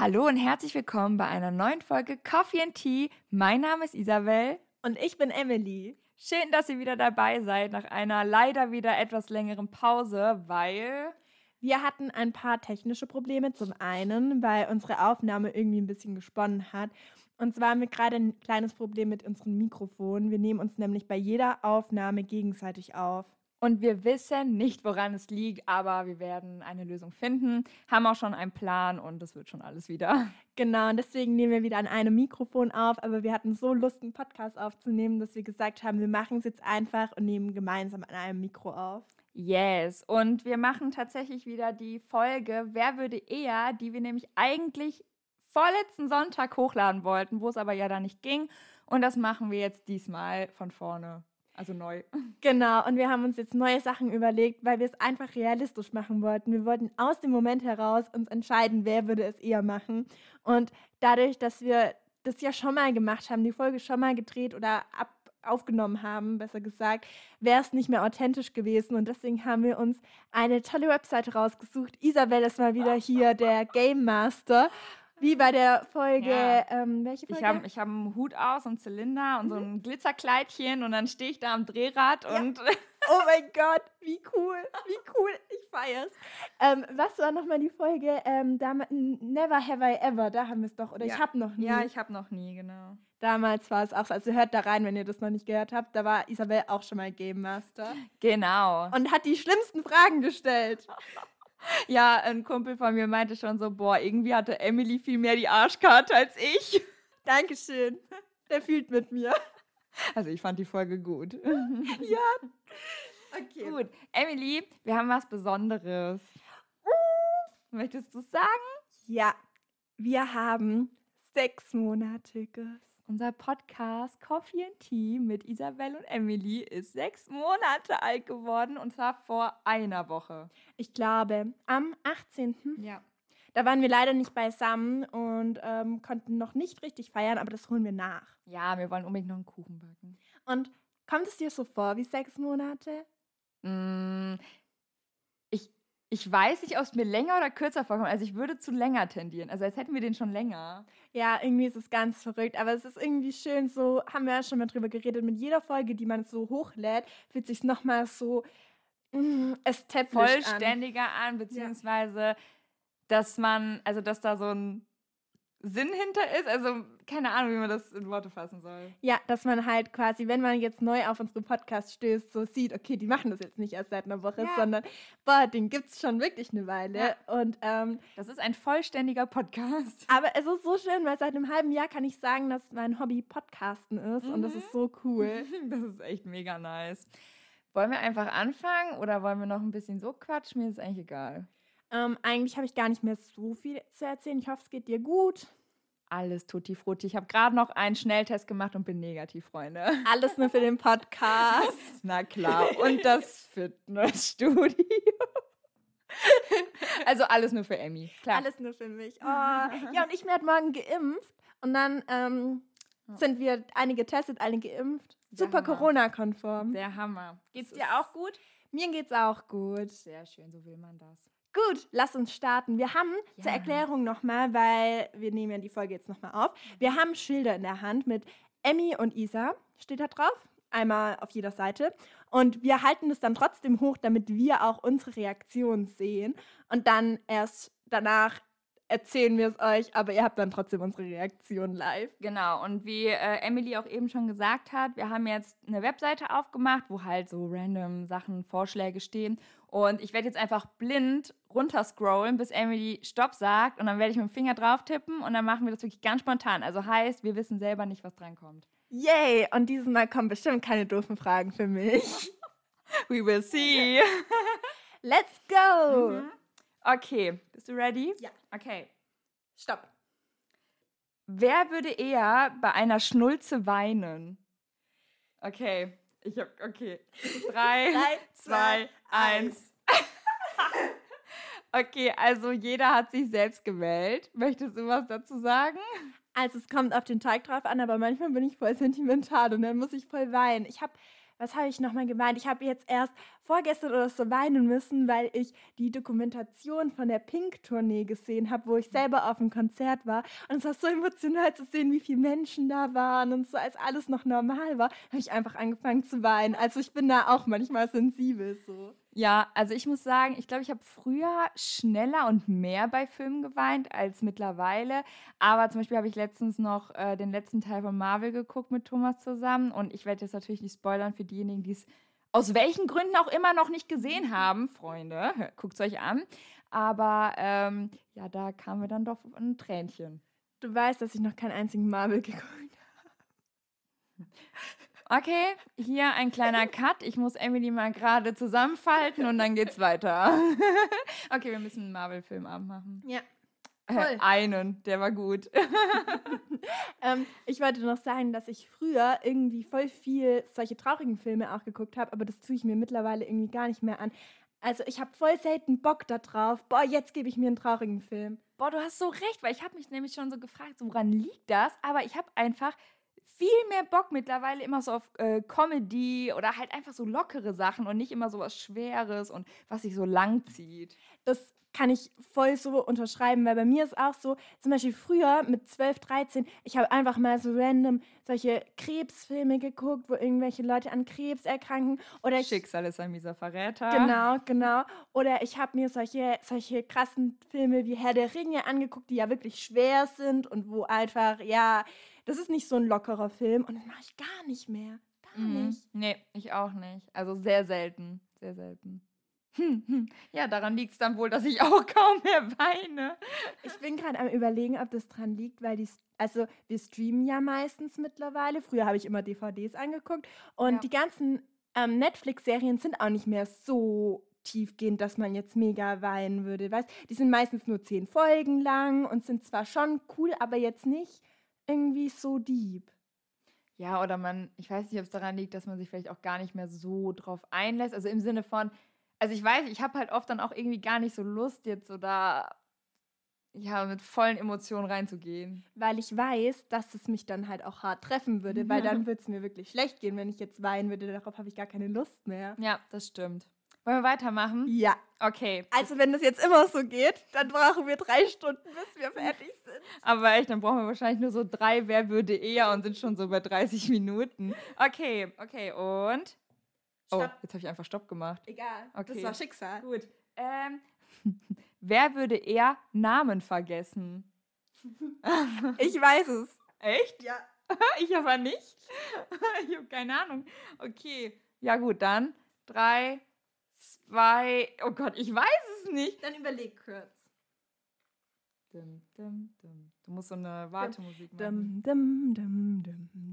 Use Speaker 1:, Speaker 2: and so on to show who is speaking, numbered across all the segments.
Speaker 1: Hallo und herzlich willkommen bei einer neuen Folge Coffee and Tea. Mein Name ist Isabel.
Speaker 2: Und ich bin Emily.
Speaker 1: Schön, dass ihr wieder dabei seid nach einer leider wieder etwas längeren Pause, weil
Speaker 2: wir hatten ein paar technische Probleme. Zum einen, weil unsere Aufnahme irgendwie ein bisschen gesponnen hat. Und zwar haben wir gerade ein kleines Problem mit unseren Mikrofonen. Wir nehmen uns nämlich bei jeder Aufnahme gegenseitig auf.
Speaker 1: Und wir wissen nicht, woran es liegt, aber wir werden eine Lösung finden, haben auch schon einen Plan und es wird schon alles wieder.
Speaker 2: Genau, und deswegen nehmen wir wieder an einem Mikrofon auf, aber wir hatten so Lust, einen Podcast aufzunehmen, dass wir gesagt haben, wir machen es jetzt einfach und nehmen gemeinsam an einem Mikro auf.
Speaker 1: Yes, und wir machen tatsächlich wieder die Folge Wer würde eher, die wir nämlich eigentlich vorletzten Sonntag hochladen wollten, wo es aber ja da nicht ging. Und das machen wir jetzt diesmal von vorne. Also neu.
Speaker 2: Genau, und wir haben uns jetzt neue Sachen überlegt, weil wir es einfach realistisch machen wollten. Wir wollten aus dem Moment heraus uns entscheiden, wer würde es eher machen. Und dadurch, dass wir das ja schon mal gemacht haben, die Folge schon mal gedreht oder ab aufgenommen haben, besser gesagt, wäre es nicht mehr authentisch gewesen. Und deswegen haben wir uns eine tolle Webseite rausgesucht. Isabel ist mal wieder hier, der Game Master. Wie bei der Folge, ja. ähm, welche Folge?
Speaker 1: Ich habe ich hab einen Hut aus und Zylinder und mhm. so ein Glitzerkleidchen und dann stehe ich da am Drehrad ja. und.
Speaker 2: oh mein Gott, wie cool, wie cool, ich feier's. Ähm, was war nochmal die Folge? Ähm, Never Have I Ever, da haben wir es doch, oder
Speaker 1: ja.
Speaker 2: ich habe noch nie.
Speaker 1: Ja, ich habe noch nie, genau.
Speaker 2: Damals war es auch so, also hört da rein, wenn ihr das noch nicht gehört habt, da war Isabel auch schon mal Game Master.
Speaker 1: Genau.
Speaker 2: Und hat die schlimmsten Fragen gestellt.
Speaker 1: Ja, ein Kumpel von mir meinte schon so, boah, irgendwie hatte Emily viel mehr die Arschkarte als ich.
Speaker 2: Dankeschön. Der fühlt mit mir.
Speaker 1: Also ich fand die Folge gut.
Speaker 2: ja.
Speaker 1: Okay. Gut. Emily, wir haben was Besonderes. Möchtest du sagen?
Speaker 2: Ja. Wir haben sechsmonatiges
Speaker 1: unser Podcast Coffee and Tea mit Isabel und Emily ist sechs Monate alt geworden und zwar vor einer Woche.
Speaker 2: Ich glaube, am 18.
Speaker 1: Ja.
Speaker 2: Da waren wir leider nicht beisammen und ähm, konnten noch nicht richtig feiern, aber das holen wir nach.
Speaker 1: Ja, wir wollen unbedingt noch einen Kuchen backen.
Speaker 2: Und kommt es dir so vor wie sechs Monate?
Speaker 1: Mm, ich weiß nicht, ob es mir länger oder kürzer vorkommt. Also ich würde zu länger tendieren. Also als hätten wir den schon länger.
Speaker 2: Ja, irgendwie ist es ganz verrückt. Aber es ist irgendwie schön, so haben wir ja schon mal drüber geredet. Mit jeder Folge, die man so hochlädt, fühlt sich nochmal so mm,
Speaker 1: Vollständiger an. an beziehungsweise, ja. dass man, also dass da so ein Sinn hinter ist. Also keine Ahnung, wie man das in Worte fassen soll.
Speaker 2: Ja, dass man halt quasi, wenn man jetzt neu auf unseren Podcast stößt, so sieht, okay, die machen das jetzt nicht erst seit einer Woche, ja. sondern boah, den gibt es schon wirklich eine Weile. Ja. Und ähm,
Speaker 1: das ist ein vollständiger Podcast.
Speaker 2: Aber es ist so schön, weil seit einem halben Jahr kann ich sagen, dass mein Hobby Podcasten ist mhm. und das ist so cool.
Speaker 1: das ist echt mega nice. Wollen wir einfach anfangen oder wollen wir noch ein bisschen so quatschen? Mir ist eigentlich egal.
Speaker 2: Ähm, eigentlich habe ich gar nicht mehr so viel zu erzählen. Ich hoffe, es geht dir gut.
Speaker 1: Alles tutti frutti. Ich habe gerade noch einen Schnelltest gemacht und bin negativ, Freunde.
Speaker 2: Alles nur für den Podcast.
Speaker 1: Na klar. Und das Fitnessstudio. also alles nur für Emmy.
Speaker 2: Klar. Alles nur für mich. Oh. Ja, und ich werde morgen geimpft. Und dann ähm, sind wir einige getestet, einige geimpft. Super Corona-konform.
Speaker 1: Der Hammer.
Speaker 2: Geht's dir auch gut?
Speaker 1: Mir geht's auch gut. Sehr schön, so will man das.
Speaker 2: Gut, lass uns starten. Wir haben ja. zur Erklärung nochmal, weil wir nehmen ja die Folge jetzt nochmal auf. Wir haben Schilder in der Hand mit Emmy und Isa, steht da drauf. Einmal auf jeder Seite. Und wir halten es dann trotzdem hoch, damit wir auch unsere Reaktion sehen. Und dann erst danach erzählen wir es euch, aber ihr habt dann trotzdem unsere Reaktion live.
Speaker 1: Genau, und wie äh, Emily auch eben schon gesagt hat, wir haben jetzt eine Webseite aufgemacht, wo halt so random Sachen, Vorschläge stehen. Und ich werde jetzt einfach blind runterscrollen, bis Emily Stopp sagt. Und dann werde ich mit dem Finger drauf tippen und dann machen wir das wirklich ganz spontan. Also heißt, wir wissen selber nicht, was drankommt.
Speaker 2: Yay! Und dieses Mal kommen bestimmt keine doofen Fragen für mich.
Speaker 1: We will see.
Speaker 2: Let's go!
Speaker 1: Mhm. Okay, bist du ready?
Speaker 2: Ja.
Speaker 1: Okay.
Speaker 2: Stopp.
Speaker 1: Wer würde eher bei einer Schnulze weinen? Okay, ich hab, okay. Drei, Drei zwei, eins. okay, also jeder hat sich selbst gewählt. Möchtest du was dazu sagen?
Speaker 2: Also es kommt auf den Teig drauf an, aber manchmal bin ich voll sentimental und dann muss ich voll weinen. Ich habe was habe ich nochmal gemeint? Ich habe jetzt erst vorgestern oder so weinen müssen, weil ich die Dokumentation von der Pink-Tournee gesehen habe, wo ich selber auf dem Konzert war. Und es war so emotional zu sehen, wie viele Menschen da waren und so, als alles noch normal war, habe ich einfach angefangen zu weinen. Also ich bin da auch manchmal sensibel so.
Speaker 1: Ja, also ich muss sagen, ich glaube, ich habe früher schneller und mehr bei Filmen geweint als mittlerweile. Aber zum Beispiel habe ich letztens noch äh, den letzten Teil von Marvel geguckt mit Thomas zusammen. Und ich werde jetzt natürlich nicht spoilern für diejenigen, die es aus welchen Gründen auch immer noch nicht gesehen haben. Freunde, guckt es euch an. Aber ähm, ja, da kamen wir dann doch ein Tränchen.
Speaker 2: Du weißt, dass ich noch keinen einzigen Marvel geguckt habe.
Speaker 1: Okay, hier ein kleiner Cut. Ich muss Emily mal gerade zusammenfalten und dann geht's weiter. okay, wir müssen einen Marvel-Film abmachen.
Speaker 2: Ja.
Speaker 1: Äh, einen, der war gut.
Speaker 2: ähm, ich wollte noch sagen, dass ich früher irgendwie voll viel solche traurigen Filme auch geguckt habe, aber das tue ich mir mittlerweile irgendwie gar nicht mehr an. Also ich habe voll selten Bock darauf. Boah, jetzt gebe ich mir einen traurigen Film.
Speaker 1: Boah, du hast so recht, weil ich habe mich nämlich schon so gefragt, woran liegt das? Aber ich habe einfach viel mehr Bock mittlerweile immer so auf äh, Comedy oder halt einfach so lockere Sachen und nicht immer so was Schweres und was sich so lang zieht.
Speaker 2: Das kann ich voll so unterschreiben, weil bei mir ist auch so, zum Beispiel früher mit 12, 13, ich habe einfach mal so random solche Krebsfilme geguckt, wo irgendwelche Leute an Krebs erkranken. Oder ich,
Speaker 1: Schicksal ist ein mieser Verräter.
Speaker 2: Genau, genau. Oder ich habe mir solche, solche krassen Filme wie Herr der Ringe angeguckt, die ja wirklich schwer sind und wo einfach, ja, das ist nicht so ein lockerer Film und das mache ich gar nicht mehr. Gar mhm. nicht.
Speaker 1: Nee, ich auch nicht. Also sehr selten. Sehr selten. Ja, daran liegt es dann wohl, dass ich auch kaum mehr weine.
Speaker 2: Ich bin gerade am überlegen, ob das dran liegt, weil die, also wir streamen ja meistens mittlerweile. Früher habe ich immer DVDs angeguckt und ja. die ganzen ähm, Netflix-Serien sind auch nicht mehr so tiefgehend, dass man jetzt mega weinen würde. Weißt, die sind meistens nur zehn Folgen lang und sind zwar schon cool, aber jetzt nicht irgendwie so deep.
Speaker 1: Ja, oder man, ich weiß nicht, ob es daran liegt, dass man sich vielleicht auch gar nicht mehr so drauf einlässt. Also im Sinne von, also ich weiß, ich habe halt oft dann auch irgendwie gar nicht so Lust, jetzt so da ja, mit vollen Emotionen reinzugehen.
Speaker 2: Weil ich weiß, dass es mich dann halt auch hart treffen würde, weil dann würde es mir wirklich schlecht gehen, wenn ich jetzt weinen würde. Darauf habe ich gar keine Lust mehr.
Speaker 1: Ja, das stimmt. Wollen wir weitermachen?
Speaker 2: Ja.
Speaker 1: Okay.
Speaker 2: Also wenn das jetzt immer so geht, dann brauchen wir drei Stunden, bis wir fertig sind.
Speaker 1: Aber echt, dann brauchen wir wahrscheinlich nur so drei Wer würde eher und sind schon so bei 30 Minuten. Okay, okay, und? Oh, Stopp. Oh, jetzt habe ich einfach Stopp gemacht.
Speaker 2: Egal, okay. das war Schicksal.
Speaker 1: Gut. Ähm, wer würde eher Namen vergessen?
Speaker 2: ich weiß es.
Speaker 1: Echt?
Speaker 2: Ja.
Speaker 1: ich aber nicht. ich habe keine Ahnung. Okay. Ja gut, dann drei, zwei. Oh Gott, ich weiß es nicht.
Speaker 2: Dann überleg kurz.
Speaker 1: Dum, dum, dum. Du musst so eine Wartemusik
Speaker 2: machen.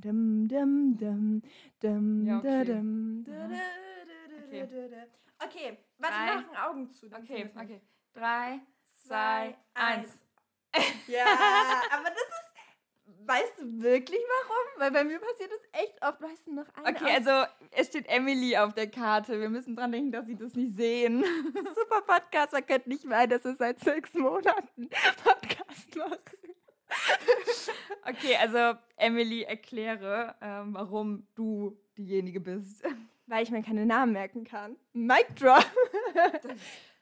Speaker 2: Dum, dum, dum, dum, ja, okay. Dum, okay. okay, warte, Drei. machen Augen zu.
Speaker 1: Okay, okay. Drei, zwei, eins.
Speaker 2: Ja, aber das ist Weißt du wirklich warum? Weil bei mir passiert das echt oft. Weißt du noch
Speaker 1: eine Okay, also es steht Emily auf der Karte. Wir müssen dran denken, dass sie das nicht sehen.
Speaker 2: Super Podcast. Man könnte nicht meinen, dass wir seit sechs Monaten Podcast machen.
Speaker 1: okay, also Emily, erkläre, ähm, warum du diejenige bist.
Speaker 2: Weil ich mir keine Namen merken kann. Mic drop.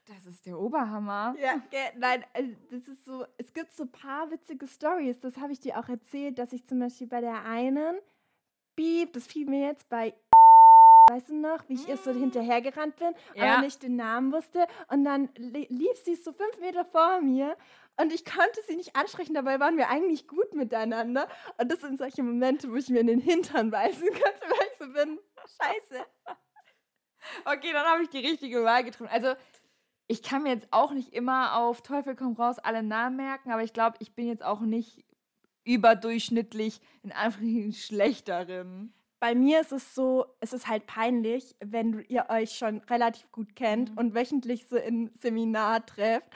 Speaker 1: Das ist der Oberhammer.
Speaker 2: Ja, nein, also das ist so, es gibt so ein paar witzige Stories, das habe ich dir auch erzählt, dass ich zum Beispiel bei der einen, Beep, das fiel mir jetzt bei Weißt du noch, wie ich ihr so mm. hinterhergerannt bin, ja. aber nicht den Namen wusste. Und dann lief sie so fünf Meter vor mir und ich konnte sie nicht ansprechen. Dabei waren wir eigentlich gut miteinander. Und das sind solche Momente, wo ich mir in den Hintern beißen könnte, weil ich so bin. Scheiße.
Speaker 1: Okay, dann habe ich die richtige Wahl getroffen. Also, ich kann mir jetzt auch nicht immer auf Teufel komm raus alle Namen merken, aber ich glaube, ich bin jetzt auch nicht überdurchschnittlich in Anführungszeichen schlechterin.
Speaker 2: Bei mir ist es so, es ist halt peinlich, wenn ihr euch schon relativ gut kennt mhm. und wöchentlich so in Seminar trefft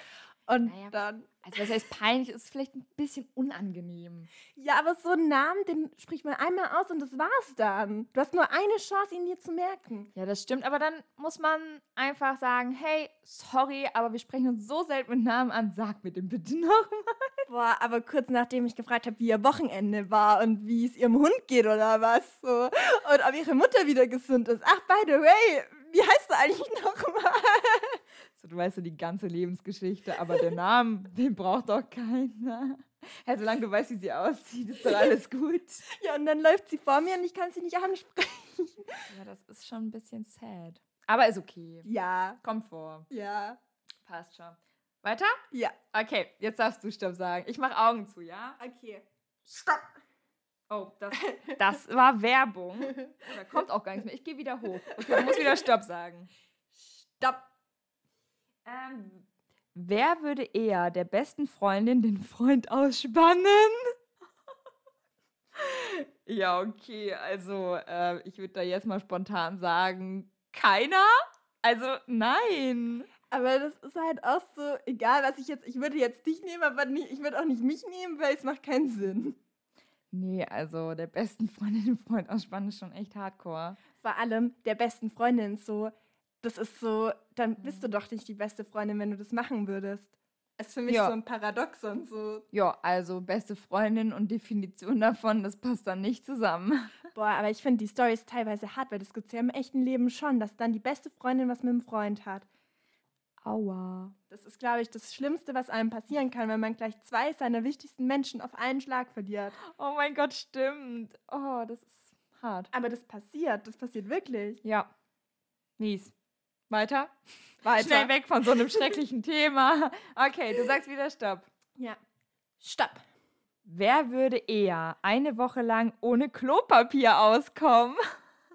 Speaker 2: und naja. dann
Speaker 1: also was heißt peinlich, ist vielleicht ein bisschen unangenehm.
Speaker 2: Ja, aber so einen Namen, den spricht man einmal aus und das war's dann. Du hast nur eine Chance, ihn dir zu merken.
Speaker 1: Ja, das stimmt, aber dann muss man einfach sagen, hey, sorry, aber wir sprechen uns so selten mit Namen an, sag mir den bitte nochmal.
Speaker 2: Boah, aber kurz nachdem ich gefragt habe, wie ihr Wochenende war und wie es ihrem Hund geht oder was so und ob ihre Mutter wieder gesund ist. Ach, by the way, Wie heißt du eigentlich nochmal?
Speaker 1: Du weißt so die ganze Lebensgeschichte, aber der Name, den braucht doch keiner. Hey, solange du weißt, wie sie aussieht, ist doch alles gut.
Speaker 2: Ja, und dann läuft sie vor mir und ich kann sie nicht ansprechen.
Speaker 1: Ja, das ist schon ein bisschen sad. Aber ist okay.
Speaker 2: Ja,
Speaker 1: Kommt vor.
Speaker 2: ja,
Speaker 1: Passt schon. Weiter?
Speaker 2: ja.
Speaker 1: Okay, jetzt darfst du Stopp sagen. Ich mache Augen zu, ja?
Speaker 2: Okay. Stopp.
Speaker 1: Oh, das, das war Werbung. Da kommt auch gar nichts mehr. Ich gehe wieder hoch. Okay, du musst wieder Stopp sagen.
Speaker 2: Stopp.
Speaker 1: Ähm, wer würde eher der besten Freundin den Freund ausspannen? ja, okay, also äh, ich würde da jetzt mal spontan sagen, keiner? Also nein.
Speaker 2: Aber das ist halt auch so, egal was ich jetzt, ich würde jetzt dich nehmen, aber nicht, ich würde auch nicht mich nehmen, weil es macht keinen Sinn.
Speaker 1: Nee, also der besten Freundin den Freund ausspannen ist schon echt hardcore.
Speaker 2: Vor allem der besten Freundin so, das ist so, dann bist du doch nicht die beste Freundin, wenn du das machen würdest. Es ist für mich
Speaker 1: Ja.
Speaker 2: so ein Paradoxon, so,
Speaker 1: Ja, also beste Freundin und Definition davon, das passt dann nicht zusammen.
Speaker 2: boah, aber ich finde die Story ist teilweise hart, weil das gibt es ja im echten Leben schon, dass dann die beste Freundin was mit dem Freund hat.
Speaker 1: Aua.
Speaker 2: Das ist, glaube ich, das Schlimmste, was einem passieren kann, wenn man gleich zwei seiner wichtigsten Menschen auf einen Schlag verliert.
Speaker 1: Oh mein Gott, stimmt. Oh, das ist hart.
Speaker 2: Aber das passiert, das passiert wirklich.
Speaker 1: Ja. Mies. Weiter?
Speaker 2: Weiter.
Speaker 1: Schnell weg von so einem schrecklichen Thema. Okay, du sagst wieder Stopp.
Speaker 2: Ja. Stopp.
Speaker 1: Wer würde eher eine Woche lang ohne Klopapier auskommen?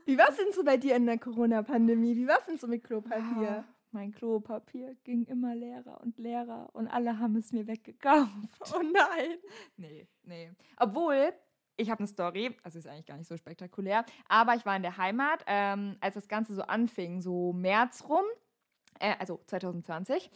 Speaker 2: Wie war es denn so bei dir in der Corona-Pandemie? Wie war es denn so mit Klopapier?
Speaker 1: Ah, mein Klopapier ging immer leerer und leerer und alle haben es mir weggekauft.
Speaker 2: Oh nein.
Speaker 1: Nee, nee. Obwohl, ich habe eine Story, also ist eigentlich gar nicht so spektakulär, aber ich war in der Heimat, ähm, als das Ganze so anfing, so März rum, äh, also 2020.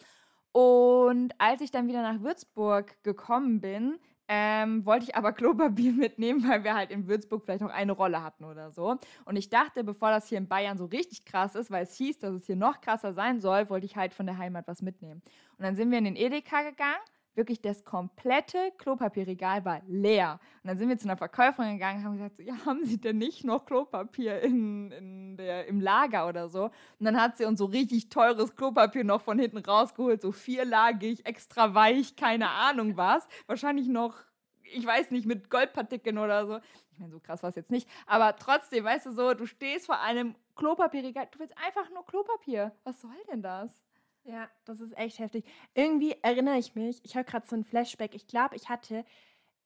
Speaker 1: Und als ich dann wieder nach Würzburg gekommen bin, ähm, wollte ich aber Klopapier mitnehmen, weil wir halt in Würzburg vielleicht noch eine Rolle hatten oder so. Und ich dachte, bevor das hier in Bayern so richtig krass ist, weil es hieß, dass es hier noch krasser sein soll, wollte ich halt von der Heimat was mitnehmen. Und dann sind wir in den Edeka gegangen. Wirklich das komplette Klopapierregal war leer. Und dann sind wir zu einer Verkäuferin gegangen und haben gesagt, ja, haben Sie denn nicht noch Klopapier in, in der, im Lager oder so? Und dann hat sie uns so richtig teures Klopapier noch von hinten rausgeholt, so vierlagig, extra weich, keine Ahnung was. Wahrscheinlich noch, ich weiß nicht, mit Goldpartikeln oder so. Ich meine, so krass war es jetzt nicht. Aber trotzdem, weißt du so, du stehst vor einem Klopapierregal, du willst einfach nur Klopapier. Was soll denn das?
Speaker 2: Ja, das ist echt heftig. Irgendwie erinnere ich mich, ich habe gerade so ein Flashback. Ich glaube, ich hatte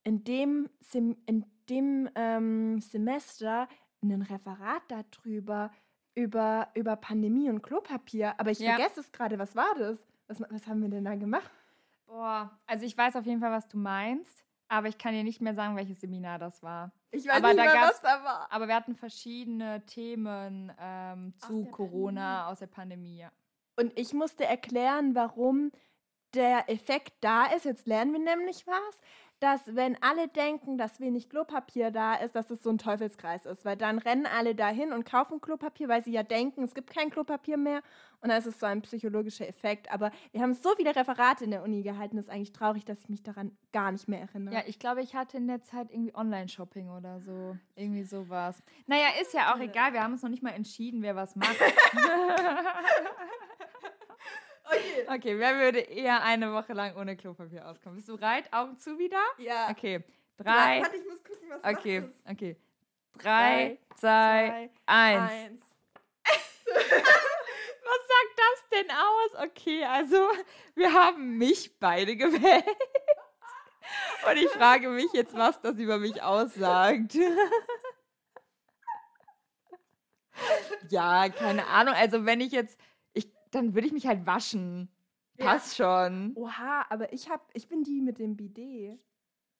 Speaker 2: in dem, Sem in dem ähm, Semester ein Referat darüber, über, über Pandemie und Klopapier. Aber ich
Speaker 1: Ja.
Speaker 2: vergesse es gerade. Was war das? Was, was haben wir denn da gemacht?
Speaker 1: Boah, also ich weiß auf jeden Fall, was du meinst, aber ich kann dir nicht mehr sagen, welches Seminar das war.
Speaker 2: Ich weiß
Speaker 1: Aber
Speaker 2: nicht mehr, was da war.
Speaker 1: Aber wir hatten verschiedene Themen ähm, zu Corona aus der Pandemie. Ja.
Speaker 2: Und ich musste erklären, warum der Effekt da ist. Jetzt lernen wir nämlich was, dass wenn alle denken, dass wenig Klopapier da ist, dass es so ein Teufelskreis ist. Weil dann rennen alle dahin und kaufen Klopapier, weil sie ja denken, es gibt kein Klopapier mehr. Und dann ist es so ein psychologischer Effekt. Aber wir haben so viele Referate in der Uni gehalten, es ist eigentlich traurig, dass ich mich daran gar nicht mehr erinnere.
Speaker 1: ja, ich glaube, ich hatte in der Zeit irgendwie Online-Shopping oder so. Irgendwie sowas. Naja, ist ja auch egal, wir haben uns noch nicht mal entschieden, wer was macht.
Speaker 2: Okay.
Speaker 1: okay, wer würde eher eine Woche lang ohne Klopapier auskommen? Bist du bereit? Augen zu wieder?
Speaker 2: Ja.
Speaker 1: Okay, drei.
Speaker 2: Warte, ich muss gucken, was
Speaker 1: Okay, okay. Drei,
Speaker 2: Drei,
Speaker 1: zwei,
Speaker 2: Zwei,
Speaker 1: eins.
Speaker 2: eins.
Speaker 1: Was sagt das denn aus? Okay, also wir haben mich beide gewählt. Und ich frage mich jetzt, was das über mich aussagt. ja, keine Ahnung. Also wenn ich jetzt, dann würde ich mich halt waschen.
Speaker 2: Ja.
Speaker 1: Passt schon.
Speaker 2: Oha, aber ich hab, ich bin die mit dem Bidet.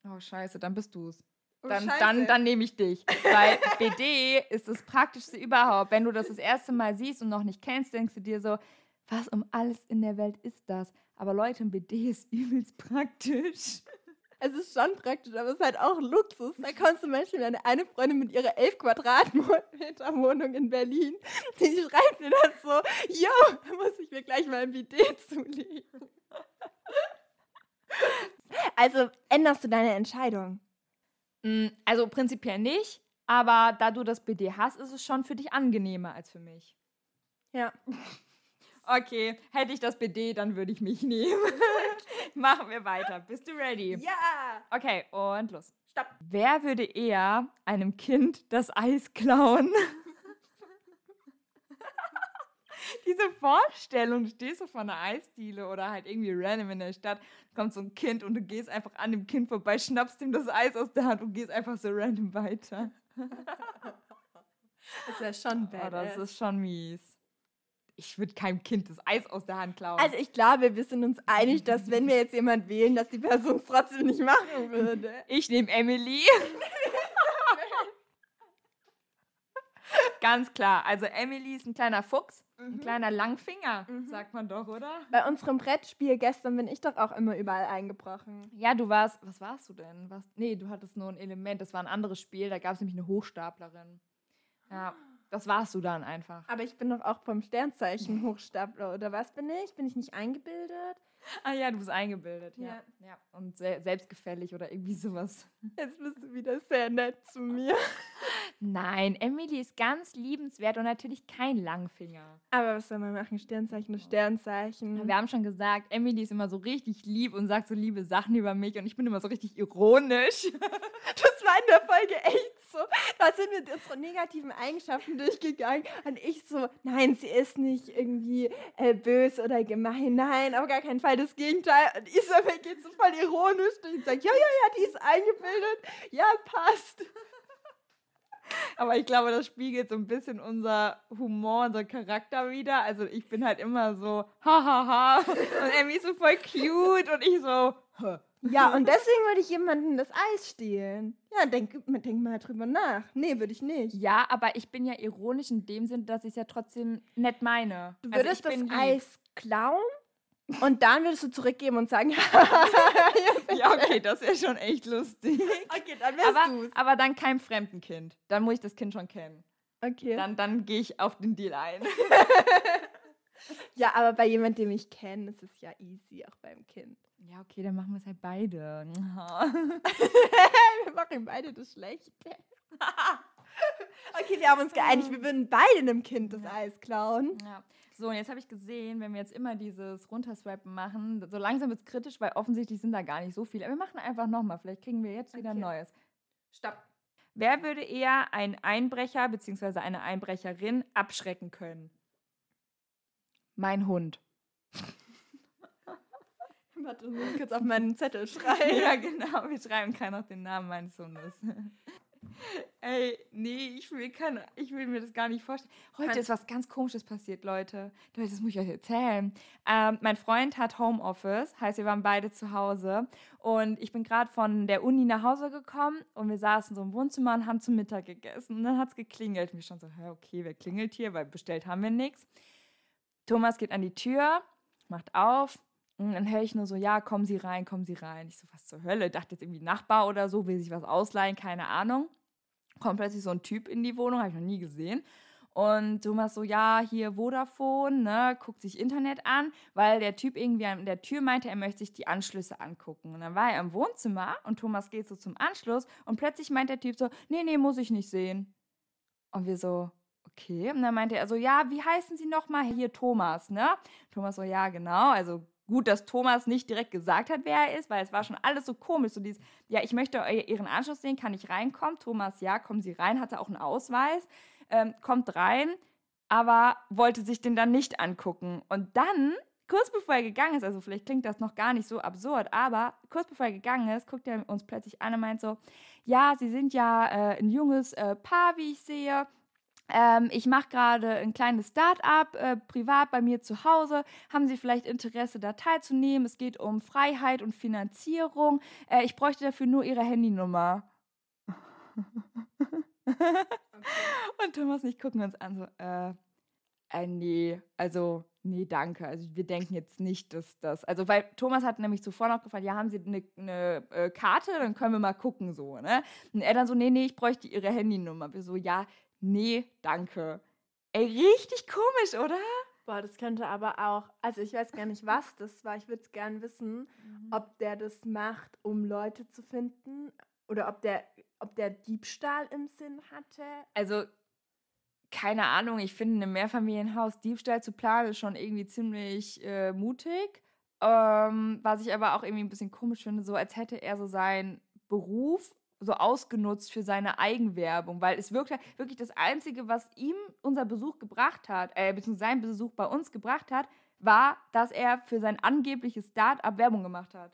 Speaker 1: Oh scheiße, dann bist du's.
Speaker 2: Oh,
Speaker 1: Dann,
Speaker 2: scheiße.
Speaker 1: dann, dann nehme ich dich. Weil BD ist das Praktischste überhaupt. Wenn du das das erste Mal siehst und noch nicht kennst, denkst du dir so, was um alles in der Welt ist das? Aber Leute, ein BD ist übelst praktisch.
Speaker 2: Es ist schon praktisch, aber es ist halt auch Luxus. Da kommt zum Beispiel eine, eine Freundin mit ihrer 11 Quadratmeter Wohnung in Berlin. Die schreibt mir dann so, yo, da muss ich mir gleich mal ein Bidet zulegen. Also änderst du deine Entscheidung?
Speaker 1: Mm, Also prinzipiell nicht, aber da du das BD hast, ist es schon für dich angenehmer als für mich.
Speaker 2: Ja.
Speaker 1: Okay, hätte ich das BD, dann würde ich mich nehmen. Machen wir weiter. Bist du ready?
Speaker 2: Ja!
Speaker 1: Okay, und los.
Speaker 2: Stopp.
Speaker 1: Wer würde eher einem Kind das Eis klauen? Diese Vorstellung, du stehst so vor einer Eisdiele oder halt irgendwie random in der Stadt, kommt so ein Kind und du gehst einfach an dem Kind vorbei, schnappst ihm das Eis aus der Hand und gehst einfach so random weiter.
Speaker 2: Das wäre schon
Speaker 1: Oh,
Speaker 2: bad.
Speaker 1: das ist schon mies. Ich würde keinem Kind das Eis aus der Hand klauen.
Speaker 2: Also ich glaube, wir sind uns einig, dass wenn wir jetzt jemand wählen, dass die Person es trotzdem nicht machen würde.
Speaker 1: Ich nehme Emily. Ganz klar. Also Emily ist ein kleiner Fuchs, ein
Speaker 2: Mhm.
Speaker 1: kleiner Langfinger, sagt man doch, oder?
Speaker 2: Bei unserem Brettspiel gestern bin ich doch auch immer überall eingebrochen.
Speaker 1: Ja, du warst. Was warst du denn? Was, nee, du hattest nur ein Element. Das war ein anderes Spiel. Da gab es nämlich eine Hochstaplerin. Ja, das warst du dann einfach.
Speaker 2: Aber ich bin doch auch vom Sternzeichen Hochstapler, oder was bin ich? Bin ich nicht eingebildet?
Speaker 1: Ah ja, du bist eingebildet. Ja.
Speaker 2: Ja.
Speaker 1: ja. Und se selbstgefällig oder irgendwie sowas.
Speaker 2: Jetzt bist du wieder sehr nett zu mir.
Speaker 1: Nein, Emily ist ganz liebenswert und natürlich kein Langfinger.
Speaker 2: Aber was soll man machen? Sternzeichen ist Sternzeichen.
Speaker 1: Wir haben schon gesagt, Emily ist immer so richtig lieb und sagt so liebe Sachen über mich und ich bin immer so richtig ironisch.
Speaker 2: War in der Folge echt so. Da sind wir unsere negativen Eigenschaften durchgegangen und ich so, nein, sie ist nicht irgendwie äh, böse oder gemein. Nein, auf gar keinen Fall das Gegenteil. Und Isabel geht so voll ironisch durch und sagt, ja, ja, ja, die ist eingebildet. Ja, passt.
Speaker 1: Aber ich glaube, das spiegelt so ein bisschen unser Humor, unser Charakter wieder. Also ich bin halt immer so, hahaha. Und Emily ist so voll cute und ich so.
Speaker 2: Ja, und deswegen würde ich jemandem das Eis stehlen. Ja, denk, denk mal drüber nach. Nee, würde ich nicht.
Speaker 1: ja, aber ich bin ja ironisch in dem Sinn, dass ich es ja trotzdem nett meine.
Speaker 2: Du
Speaker 1: Also
Speaker 2: würdest
Speaker 1: bin
Speaker 2: das. Eis klauen und dann würdest du zurückgeben und sagen,
Speaker 1: Ja, okay, das wäre schon echt lustig.
Speaker 2: okay, dann wärst
Speaker 1: Aber,
Speaker 2: du's.
Speaker 1: aber dann kein fremden Kind. Dann muss ich das Kind schon kennen.
Speaker 2: Okay.
Speaker 1: Dann, dann gehe ich auf den Deal ein.
Speaker 2: Ja, aber bei jemandem, den ich kenne, ist es ja easy, auch beim Kind.
Speaker 1: Ja, okay, dann machen wir es halt beide.
Speaker 2: wir machen beide das Schlechte. okay, wir haben uns geeinigt, wir würden beide einem Kind das
Speaker 1: Ja.
Speaker 2: Eis klauen.
Speaker 1: Ja. So, und jetzt habe ich gesehen, wenn wir jetzt immer dieses Runterswipen machen, so langsam wird es kritisch, weil offensichtlich sind da gar nicht so viele. Aber wir machen einfach nochmal. Vielleicht kriegen wir jetzt wieder ein
Speaker 2: Okay.
Speaker 1: neues.
Speaker 2: Stopp.
Speaker 1: Wer würde eher einen Einbrecher bzw. eine Einbrecherin abschrecken können? Mein Hund.
Speaker 2: Warte, ich muss kurz auf meinen Zettel schreiben.
Speaker 1: ja, genau. Wir schreiben keiner noch den Namen meines Hundes. Ey, nee, ich will, keine, ich will mir das gar nicht vorstellen. Heute
Speaker 2: Kann-
Speaker 1: ist was ganz Komisches passiert, Leute. Leute, das muss ich euch erzählen. Ähm, mein Freund hat Homeoffice, heißt, wir waren beide zu Hause. Und ich bin gerade von der Uni nach Hause gekommen und wir saßen so im Wohnzimmer und haben zum Mittag gegessen. Und dann hat es geklingelt. Wir schon so, hä, okay, wer klingelt hier? Weil bestellt haben wir nichts. Thomas geht an die Tür, macht auf. Und dann höre ich nur so, ja, kommen Sie rein, kommen Sie rein. Ich so, was zur Hölle? Dachte jetzt irgendwie Nachbar oder so, will sich was ausleihen, keine Ahnung. Kommt plötzlich so ein Typ in die Wohnung, habe ich noch nie gesehen. Und Thomas so, ja, hier Vodafone, ne, guckt sich Internet an, weil der Typ irgendwie an der Tür meinte, er möchte sich die Anschlüsse angucken. Und dann war er im Wohnzimmer und Thomas geht so zum Anschluss und plötzlich meint der Typ so, nee, nee, muss ich nicht sehen. Und wir so, okay. Und dann meinte er so, ja, wie heißen Sie nochmal? Hier Thomas, ne? Thomas so, ja, genau. Also gut, dass Thomas nicht direkt gesagt hat, wer er ist, weil es war schon alles so komisch. So dieses, ja, ich möchte Ihren Anschluss sehen, kann ich reinkommen? Thomas, ja, kommen Sie rein, hatte auch einen Ausweis, ähm, kommt rein, aber wollte sich den dann nicht angucken. Und dann, kurz bevor er gegangen ist, also vielleicht klingt das noch gar nicht so absurd, aber kurz bevor er gegangen ist, guckt er uns plötzlich an und meint so, ja, Sie sind ja äh, ein junges äh, Paar, wie ich sehe. Ähm, ich mache gerade ein kleines Start-up äh, privat bei mir zu Hause. Haben Sie vielleicht Interesse, da teilzunehmen? Es geht um Freiheit und Finanzierung. Äh, ich bräuchte dafür nur Ihre Handynummer. Und Thomas und ich gucken uns an, so, äh, äh, nee, also, nee, danke. Also, wir denken jetzt nicht, dass das, also, weil Thomas hat nämlich zuvor noch gefragt, ja, haben Sie eine ne, äh, Karte? Dann können wir mal gucken, so, ne? Und er dann so, nee, nee, ich bräuchte Ihre Handynummer. Wir so, ja, nee, danke. Ey, richtig komisch, oder?
Speaker 2: Boah, das könnte aber auch, also ich weiß gar nicht, was das war. Ich würde es gern wissen, ob der das macht, um Leute zu finden oder ob der, ob der Diebstahl im Sinn hatte.
Speaker 1: Also, keine Ahnung, ich finde, im Mehrfamilienhaus Diebstahl zu planen ist schon irgendwie ziemlich äh, mutig. Ähm, was ich aber auch irgendwie ein bisschen komisch finde, so als hätte er so seinen Beruf so ausgenutzt für seine Eigenwerbung, weil es wirklich, wirklich das Einzige, was ihm unser Besuch gebracht hat, äh, beziehungsweise sein Besuch bei uns gebracht hat, war, dass er für sein angebliches Start-up Werbung gemacht hat.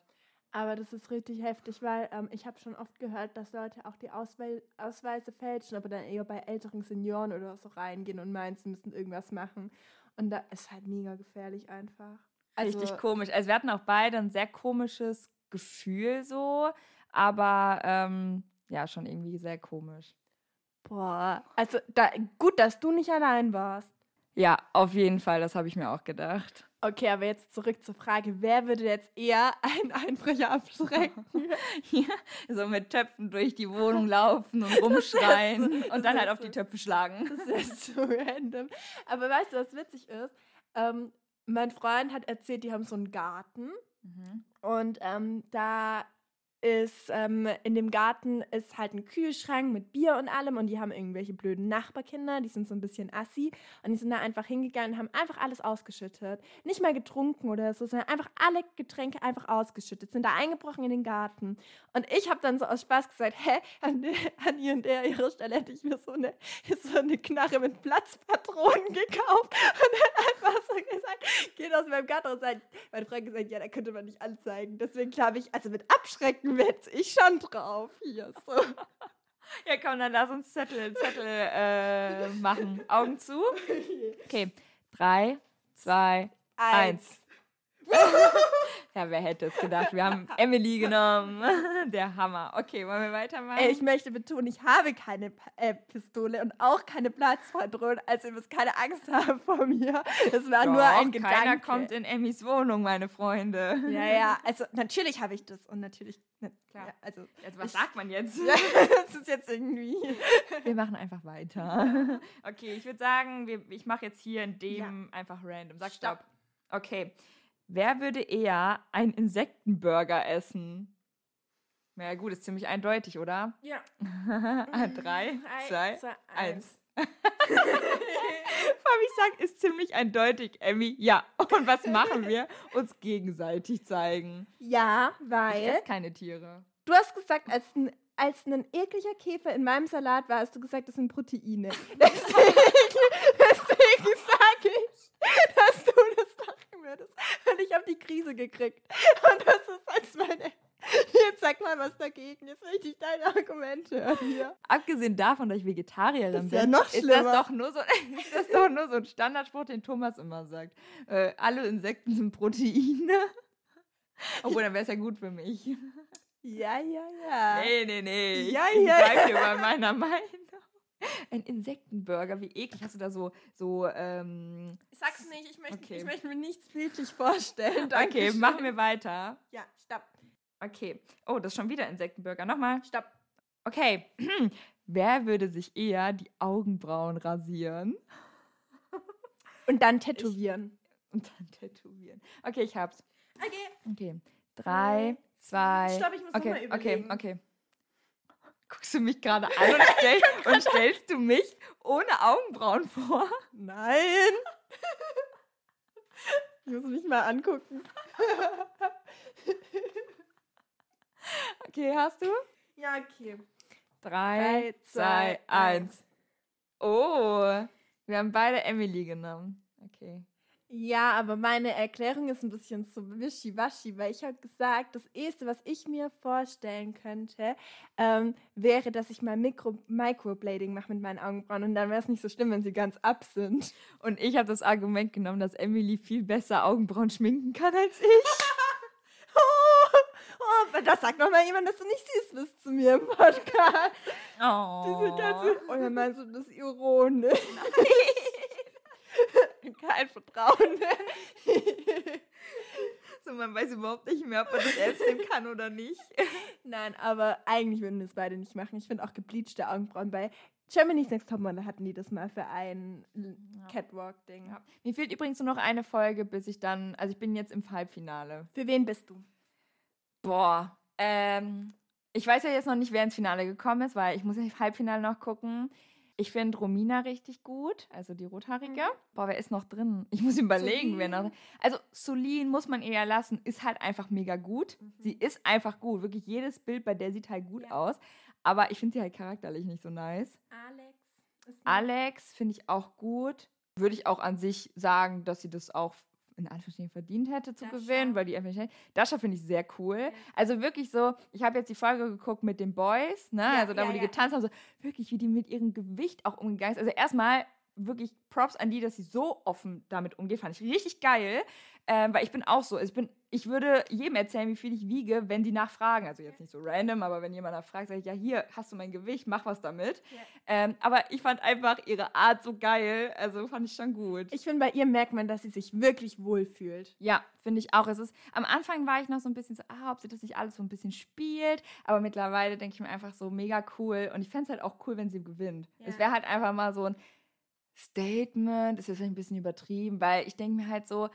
Speaker 2: Aber das ist richtig heftig, weil ähm, ich habe schon oft gehört, dass Leute auch die Auswe Ausweise fälschen, aber dann eher bei älteren Senioren oder so reingehen und meinen, sie müssen irgendwas machen. Und da ist halt mega gefährlich einfach.
Speaker 1: Also, richtig komisch. Also wir hatten auch beide ein sehr komisches Gefühl so, aber ähm, ja, schon irgendwie sehr komisch.
Speaker 2: Boah, also da, gut, dass du nicht allein warst.
Speaker 1: Ja, auf jeden Fall, das habe ich mir auch gedacht.
Speaker 2: Okay, aber jetzt zurück zur Frage, wer würde jetzt eher einen Einbrecher abschrecken?
Speaker 1: ja, so mit Töpfen durch die Wohnung laufen und rumschreien so, und dann halt auf so, die Töpfe schlagen.
Speaker 2: Das ist so random. Aber weißt du, was witzig ist? Ähm, mein Freund hat erzählt, die haben so einen Garten mhm. und ähm, da ist ähm, in dem Garten ist halt ein Kühlschrank mit Bier und allem und die haben irgendwelche blöden Nachbarkinder, die sind so ein bisschen assi und die sind da einfach hingegangen und haben einfach alles ausgeschüttet. Nicht mal getrunken oder so, sondern einfach alle Getränke einfach ausgeschüttet, sind da eingebrochen in den Garten. Und ich habe dann so aus Spaß gesagt, hä, an, an ihr und der ihrer Stelle hätte ich mir so eine, so eine Knarre mit Platzpatronen gekauft und dann einfach so gesagt, geht aus meinem Garten und sagt, meine Freundin gesagt, ja, da könnte man nicht anzeigen. Deswegen glaube ich, also mit Abschrecken wette ich schon drauf. Hier, so.
Speaker 1: Ja, komm, dann lass uns Zettel, Zettel äh, machen. Augen zu. Okay. Drei, zwei, eins. eins. Ja, wer hätte es gedacht? Wir haben Emily genommen. Der Hammer. Okay, wollen wir weitermachen?
Speaker 2: Ich möchte betonen, ich habe keine äh, Pistole und auch keine Platzpatronen. Also ihr müsst keine Angst haben vor mir. Das war Doch, nur ein Gedanke.
Speaker 1: Keiner kommt in Emmys Wohnung, meine Freunde.
Speaker 2: Ja, ja. Also natürlich habe ich das und natürlich.
Speaker 1: Ne, klar. Ja, also, also was ich, sagt man jetzt?
Speaker 2: das ist jetzt irgendwie.
Speaker 1: Wir machen einfach weiter. Okay, ich würde sagen, wir, ich mache jetzt hier in dem ja. einfach random. Sag Stopp. Stopp. Okay. Wer würde eher einen Insektenburger essen? Na ja, gut, ist ziemlich eindeutig, oder?
Speaker 2: Ja.
Speaker 1: Drei, zwei, zwei eins. eins. ich sage, ist ziemlich eindeutig, Emmy. Ja. Und was machen wir? Uns gegenseitig zeigen.
Speaker 2: Ja, weil.
Speaker 1: Ich esse keine Tiere.
Speaker 2: Du hast gesagt, als ein, als ein ekliger Käfer in meinem Salat war, hast du gesagt, das sind Proteine. deswegen, deswegen sage ich, dass du das machen würdest. Und ich habe die Krise gekriegt. Und das ist als meine. Jetzt sag mal was dagegen. Jetzt möchte ich deine Argumente hören hier.
Speaker 1: Abgesehen davon, dass ich Vegetarierin
Speaker 2: bin, ja ist,
Speaker 1: das doch nur so, ist das doch nur so ein Standardspruch, den Thomas immer sagt. Äh, alle Insekten sind Proteine. Obwohl, dann wäre es ja gut für mich.
Speaker 2: Ja, ja, ja.
Speaker 1: Nee, nee, nee.
Speaker 2: Ja, ich ja.
Speaker 1: Bleibe bei meiner Meinung. Ein Insektenburger, wie eklig. Hast du da so. so ähm,
Speaker 2: Sag's nicht, ich möchte, okay. ich möchte mir nichts bildlich vorstellen.
Speaker 1: okay, machen wir weiter.
Speaker 2: Ja, stopp.
Speaker 1: Okay. Oh, das ist schon wieder Insektenburger. Nochmal.
Speaker 2: Stopp.
Speaker 1: Okay. Wer würde sich eher die Augenbrauen rasieren?
Speaker 2: Und dann tätowieren.
Speaker 1: Ich, und dann tätowieren. Okay, ich hab's.
Speaker 2: Okay.
Speaker 1: Okay. Drei, zwei.
Speaker 2: Stopp, ich muss
Speaker 1: okay,
Speaker 2: nochmal überlegen.
Speaker 1: Okay, okay guckst du mich gerade an und, stell, und, stellst du mich ohne Augenbrauen vor?
Speaker 2: Nein. Ich muss mich mal angucken.
Speaker 1: Okay, hast du?
Speaker 2: Ja, okay.
Speaker 1: Drei, Drei zwei, eins. Oh, wir haben beide Emily genommen. Okay.
Speaker 2: Ja, aber meine Erklärung ist ein bisschen so wischiwaschi, weil ich habe gesagt, das Erste, was ich mir vorstellen könnte, ähm, wäre, dass ich mal Mikro Microblading mache mit meinen Augenbrauen und dann wäre es nicht so schlimm, wenn sie ganz ab sind.
Speaker 1: Und ich habe das Argument genommen, dass Emily viel besser Augenbrauen schminken kann als ich.
Speaker 2: oh, oh, das sagt noch mal jemand, dass du nicht süß bist zu mir im Podcast.
Speaker 1: Oh.
Speaker 2: Diese ganze, oder oh, meinst du das ironisch? Nein. kein Vertrauen
Speaker 1: so, man weiß überhaupt nicht mehr, ob man das ernst nehmen kann oder nicht.
Speaker 2: Nein, aber eigentlich würden wir es beide nicht machen. Ich finde auch gebleachte Augenbrauen bei Germany's Next Topmodel hatten die das mal für ein ja. Catwalk-Ding. Ja.
Speaker 1: Mir fehlt übrigens nur noch eine Folge, bis ich dann, also ich bin jetzt im Halbfinale.
Speaker 2: Für wen bist du?
Speaker 1: Boah, ähm, ich weiß ja jetzt noch nicht, wer ins Finale gekommen ist, weil ich muss ja Halbfinale noch gucken. Ich finde Romina richtig gut, also die Rothaarige.
Speaker 2: Mhm.
Speaker 1: Boah, wer ist noch drin? Ich muss überlegen, wer noch. Also Solin muss man eher lassen, ist halt einfach mega gut.
Speaker 2: Mhm.
Speaker 1: Sie ist einfach gut. Wirklich jedes Bild bei der sieht halt gut
Speaker 2: Ja.
Speaker 1: aus. Aber ich finde sie halt charakterlich nicht so nice.
Speaker 2: Alex.
Speaker 1: Alex finde ich auch gut. Würde ich auch an sich sagen, dass sie das auch in Anführungsstrichen verdient hätte zu
Speaker 2: Dasha.
Speaker 1: gewinnen, weil die einfach nicht. Dasha finde ich sehr cool.
Speaker 2: Ja.
Speaker 1: Also wirklich so, ich habe jetzt die Folge geguckt mit den Boys, ne?
Speaker 2: Ja,
Speaker 1: also da,
Speaker 2: ja,
Speaker 1: wo die
Speaker 2: ja.
Speaker 1: getanzt haben, so wirklich, wie die mit ihrem Gewicht auch umgegangen ist. Also erstmal wirklich Props an die, dass sie so offen damit umgeht, fand ich richtig geil. Ähm, weil ich bin auch so, ich bin, ich würde jedem erzählen, wie viel ich wiege, wenn die nachfragen. Also jetzt nicht so random, aber wenn jemand nachfragt, sage ich, ja, hier hast du mein Gewicht, mach was damit.
Speaker 2: Ja.
Speaker 1: Ähm, aber ich fand einfach ihre Art so geil. Also fand ich schon gut.
Speaker 2: Ich finde, bei ihr merkt man, dass sie sich wirklich wohlfühlt.
Speaker 1: ja, finde ich auch. Es ist, am Anfang war ich noch so ein bisschen so, ah, ob sie das nicht alles so ein bisschen spielt. Aber mittlerweile denke ich mir einfach so mega cool. Und ich fände es halt auch cool, wenn sie gewinnt.
Speaker 2: Ja.
Speaker 1: Es wäre halt einfach mal so ein Statement. Ist jetzt ein bisschen übertrieben, weil ich denke mir halt so,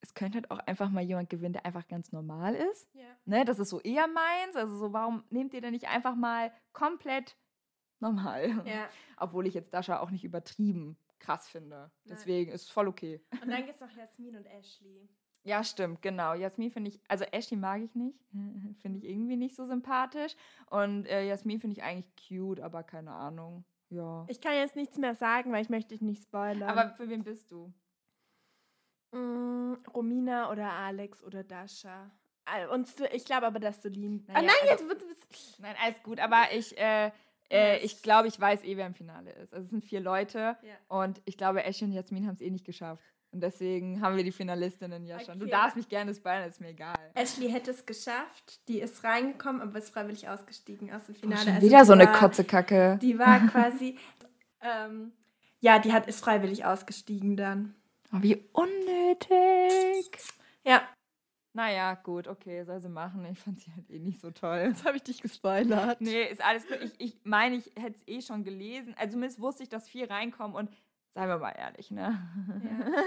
Speaker 1: es könnte halt auch einfach mal jemand gewinnen, der einfach ganz normal ist.
Speaker 2: Ja.
Speaker 1: Ne, das ist so eher meins. Also so, warum nehmt ihr denn nicht einfach mal komplett normal?
Speaker 2: ja.
Speaker 1: Obwohl ich jetzt Dasha auch nicht übertrieben krass finde.
Speaker 2: Nein.
Speaker 1: Deswegen ist es voll okay.
Speaker 2: Und dann gibt es noch Jasmin und Ashley.
Speaker 1: Ja, stimmt, genau. Jasmin finde ich, also Ashley mag ich nicht. finde ich irgendwie nicht so sympathisch. Und äh, Jasmin finde ich eigentlich cute, aber keine Ahnung. Ja.
Speaker 2: Ich kann jetzt nichts mehr sagen, weil ich möchte dich nicht spoilern.
Speaker 1: aber für wen bist du?
Speaker 2: Mm, Romina oder Alex oder Dasha. Und ich glaube aber, dass Solin.
Speaker 1: Naja,
Speaker 2: ah, nein,
Speaker 1: also-
Speaker 2: jetzt wird es.
Speaker 1: Nein, alles gut, aber ich, äh, äh, ich glaube, ich weiß eh, wer im Finale ist. Also es sind vier Leute
Speaker 2: Ja.
Speaker 1: und ich glaube, Ashley und Jasmin haben es eh nicht geschafft. Und deswegen haben wir die Finalistinnen ja schon. Du
Speaker 2: Okay,
Speaker 1: darfst mich gerne spoilern, ist mir egal.
Speaker 2: Ashley hätte es geschafft. Die ist reingekommen, aber ist freiwillig ausgestiegen aus dem
Speaker 1: Boah,
Speaker 2: Finale.
Speaker 1: schon
Speaker 2: Also
Speaker 1: wieder so eine
Speaker 2: war-
Speaker 1: Kotzekacke.
Speaker 2: Die war quasi. ähm, ja, die hat, ist freiwillig ausgestiegen dann.
Speaker 1: Oh, wie unnötig.
Speaker 2: Ja.
Speaker 1: Naja, gut, okay, soll sie machen. Ich fand sie halt eh nicht so toll.
Speaker 2: Jetzt habe ich dich gespoilert.
Speaker 1: Nee, ist alles gut. Ich, ich meine, ich hätte es eh schon gelesen. Also zumindest wusste ich, dass vier reinkommen und seien wir mal ehrlich, ne?
Speaker 2: Ja.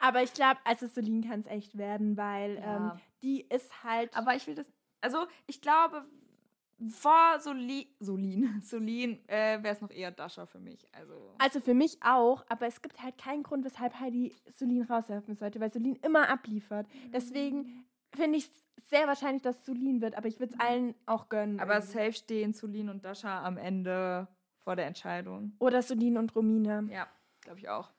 Speaker 2: Aber ich glaube, also Solin kann es echt werden, weil
Speaker 1: Ja.
Speaker 2: ähm, die ist halt.
Speaker 1: Aber ich will das. Also, ich glaube, vor Soli, Solin, Solin äh, wäre es noch eher Dasha für mich. Also.
Speaker 2: also für mich auch, aber es gibt halt keinen Grund, weshalb Heidi Solin rauswerfen sollte, weil Solin immer abliefert. Deswegen finde ich es sehr wahrscheinlich, dass Solin wird, aber ich würde es allen auch gönnen.
Speaker 1: Aber
Speaker 2: irgendwie.
Speaker 1: safe stehen Solin und Dasha am Ende vor der Entscheidung.
Speaker 2: Oder Solin und Romina.
Speaker 1: Ja, glaube ich auch.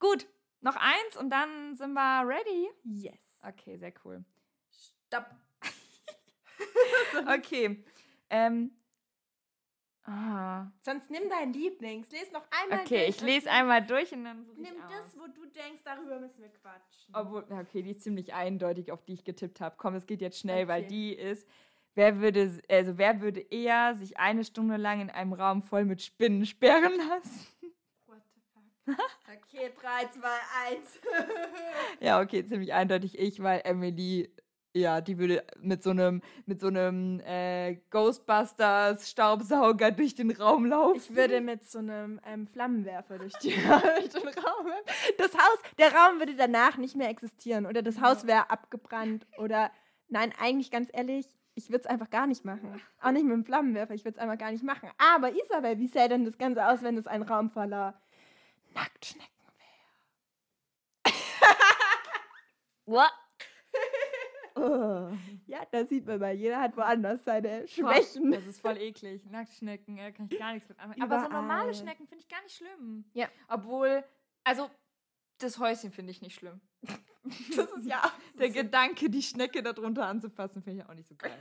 Speaker 1: Gut, noch eins und dann sind wir ready.
Speaker 2: Yes.
Speaker 1: Okay, sehr cool.
Speaker 2: Stopp.
Speaker 1: Okay. Ähm. Ah.
Speaker 2: Sonst nimm dein Lieblings. Les noch einmal
Speaker 1: Okay,
Speaker 2: durch
Speaker 1: ich
Speaker 2: und
Speaker 1: lese einmal durch und dann suche ich
Speaker 2: Nimm
Speaker 1: aus.
Speaker 2: das, wo du denkst, darüber müssen wir quatschen.
Speaker 1: Obwohl, okay, die ist ziemlich eindeutig, auf die ich getippt habe. Komm, es geht jetzt schnell, weil
Speaker 2: Okay.
Speaker 1: die ist. Wer würde, also wer würde eher sich eine Stunde lang in einem Raum voll mit Spinnen sperren lassen?
Speaker 2: What the fuck? Okay, 3, 2, 1.
Speaker 1: Ja, okay, ziemlich eindeutig ich, weil Emily, ja, die würde mit so einem, mit so einem äh, Ghostbusters Staubsauger durch den Raum laufen.
Speaker 2: Ich würde mit so einem ähm, Flammenwerfer durch, die, durch den Raum. Das Haus, der Raum würde danach nicht mehr existieren. Oder das Haus wäre abgebrannt. Oder nein, eigentlich ganz ehrlich, ich würde es einfach gar nicht machen. Auch nicht mit dem Flammenwerfer, ich würde es einfach gar nicht machen. Aber Isabel, wie sähe denn das Ganze aus, wenn es ein Raum voller Nacktschnecken
Speaker 1: What?
Speaker 2: Wäre? Ja, da sieht man mal, jeder hat woanders seine Schwächen.
Speaker 1: Das ist voll eklig. Nacktschnecken, äh, kann ich gar nichts mit anfangen. Aber so normale Schnecken finde ich gar nicht schlimm.
Speaker 2: Ja.
Speaker 1: Obwohl, also das Häuschen finde ich nicht schlimm.
Speaker 2: Das ist ja
Speaker 1: Der Gedanke, die Schnecke darunter anzufassen, finde ich auch nicht so geil.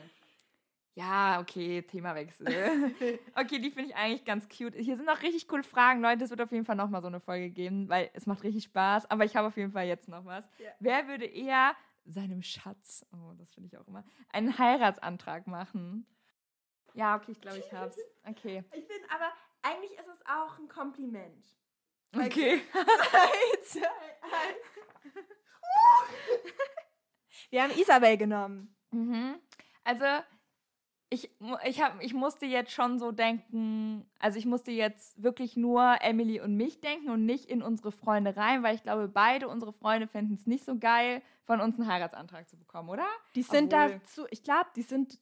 Speaker 1: Ja, okay, Themawechsel. okay, die finde ich eigentlich ganz cute. Hier sind noch richtig coole Fragen, Leute. Es wird auf jeden Fall noch mal so eine Folge geben, weil es macht richtig Spaß. Aber ich habe auf jeden Fall jetzt noch was.
Speaker 2: Ja.
Speaker 1: Wer würde eher seinem Schatz, oh, das finde ich auch immer, einen Heiratsantrag machen? Ja, okay, ich glaube, ich hab's. Okay.
Speaker 2: Ich finde aber, eigentlich ist es auch ein Kompliment.
Speaker 1: Okay.
Speaker 2: Drei, zwei, eins. Wir haben Isabel genommen.
Speaker 1: Mhm. Also, ich, ich, hab, ich musste jetzt schon so denken, also ich musste jetzt wirklich nur Emily und mich denken und nicht in unsere Freunde rein, weil ich glaube, beide unsere Freunde fänden es nicht so geil, von uns einen Heiratsantrag zu bekommen, oder?
Speaker 2: Die sind
Speaker 1: Obwohl-
Speaker 2: dazu, ich glaube, die sind,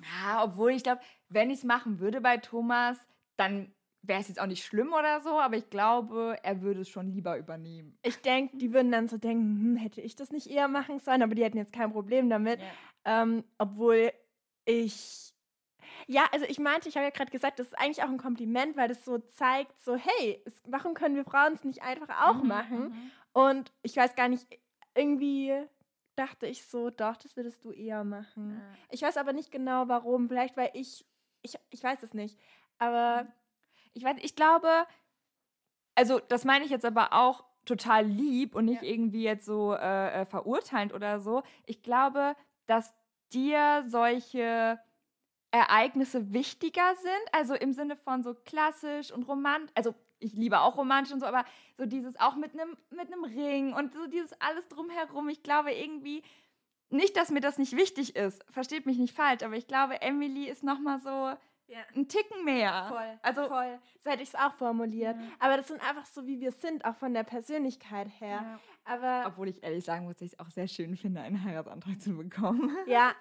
Speaker 1: Ja, obwohl ich glaube, wenn ich es machen würde bei Thomas, dann wäre es jetzt auch nicht schlimm oder so, aber ich glaube, er würde es schon lieber übernehmen.
Speaker 2: Ich denke, die würden dann so denken, hm, hätte ich das nicht eher machen sollen, aber die hätten jetzt kein Problem damit. Ja. Ähm, obwohl ich. Ja, also ich meinte, ich habe ja gerade gesagt, das ist eigentlich auch ein Kompliment, weil das so zeigt, so, hey, es, warum können wir Frauen es nicht einfach auch mhm, machen? Mhm. Und ich weiß gar nicht, irgendwie dachte ich so, doch, das würdest du eher machen. Ja. Ich weiß aber nicht genau warum. Vielleicht, weil ich, ich, ich weiß es nicht. Aber
Speaker 1: mhm. ich weiß, ich glaube, also das meine ich jetzt aber auch total lieb und nicht ja. irgendwie jetzt so äh, äh, verurteilend oder so. Ich glaube, dass dir solche Ereignisse wichtiger sind, also im Sinne von so klassisch und romantisch, also ich liebe auch romantisch und so, aber so dieses auch mit einem mit einem Ring und so dieses alles drumherum. Ich glaube irgendwie nicht, dass mir das nicht wichtig ist. Versteht mich nicht falsch, aber ich glaube, Emily ist noch mal so ja. ein Ticken mehr.
Speaker 2: Voll. Also voll. So hätte ich es auch formuliert. Ja. Aber das sind einfach so, wie wir sind, auch von der Persönlichkeit her. Ja. Aber
Speaker 1: obwohl ich ehrlich sagen muss, ich es auch sehr schön finde, einen Heiratsantrag zu bekommen.
Speaker 2: Ja.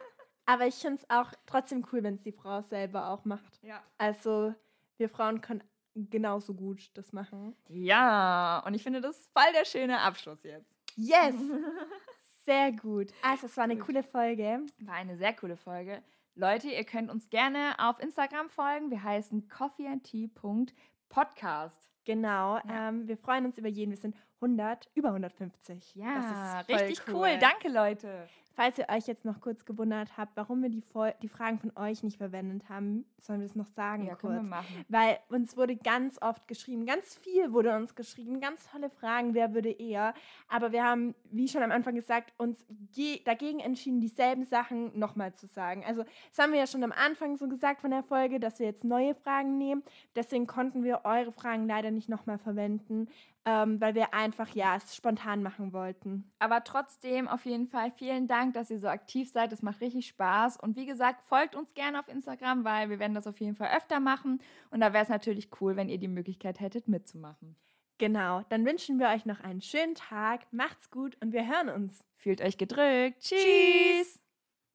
Speaker 2: Aber ich finde es auch trotzdem cool, wenn es die Frau selber auch macht.
Speaker 1: Ja.
Speaker 2: Also wir Frauen können genauso gut das machen.
Speaker 1: Ja, und ich finde das voll der schöne Abschluss jetzt.
Speaker 2: Yes! Sehr gut. Also, es war eine coole Folge.
Speaker 1: War eine sehr coole Folge. Leute, ihr könnt uns gerne auf Instagram folgen. Wir heißen coffeeandtea.podcast.
Speaker 2: Genau. Ja. Ähm, wir freuen uns über jeden. Wir sind 100, über 150.
Speaker 1: Ja, richtig cool. cool. Danke, Leute.
Speaker 2: Falls ihr euch jetzt noch kurz gewundert habt, warum wir die, die Fragen von euch nicht verwendet haben, sollen wir das noch sagen
Speaker 1: ja,
Speaker 2: kurz.
Speaker 1: Können wir machen.
Speaker 2: Weil uns wurde ganz oft geschrieben, ganz viel wurde uns geschrieben, ganz tolle Fragen, wer würde eher. Aber wir haben, wie schon am Anfang gesagt, uns dagegen entschieden, dieselben Sachen nochmal zu sagen. Also das haben wir ja schon am Anfang so gesagt von der Folge, dass wir jetzt neue Fragen nehmen. Deswegen konnten wir eure Fragen leider nicht nochmal verwenden ähm, weil wir einfach ja es spontan machen wollten.
Speaker 1: Aber trotzdem auf jeden Fall vielen Dank, dass ihr so aktiv seid. Das macht richtig Spaß. Und wie gesagt, folgt uns gerne auf Instagram, weil wir werden das auf jeden Fall öfter machen. Und da wäre es natürlich cool, wenn ihr die Möglichkeit hättet, mitzumachen.
Speaker 2: Genau, dann wünschen wir euch noch einen schönen Tag. Macht's gut und wir hören uns.
Speaker 1: Fühlt euch gedrückt. Tschüss. Tschüss.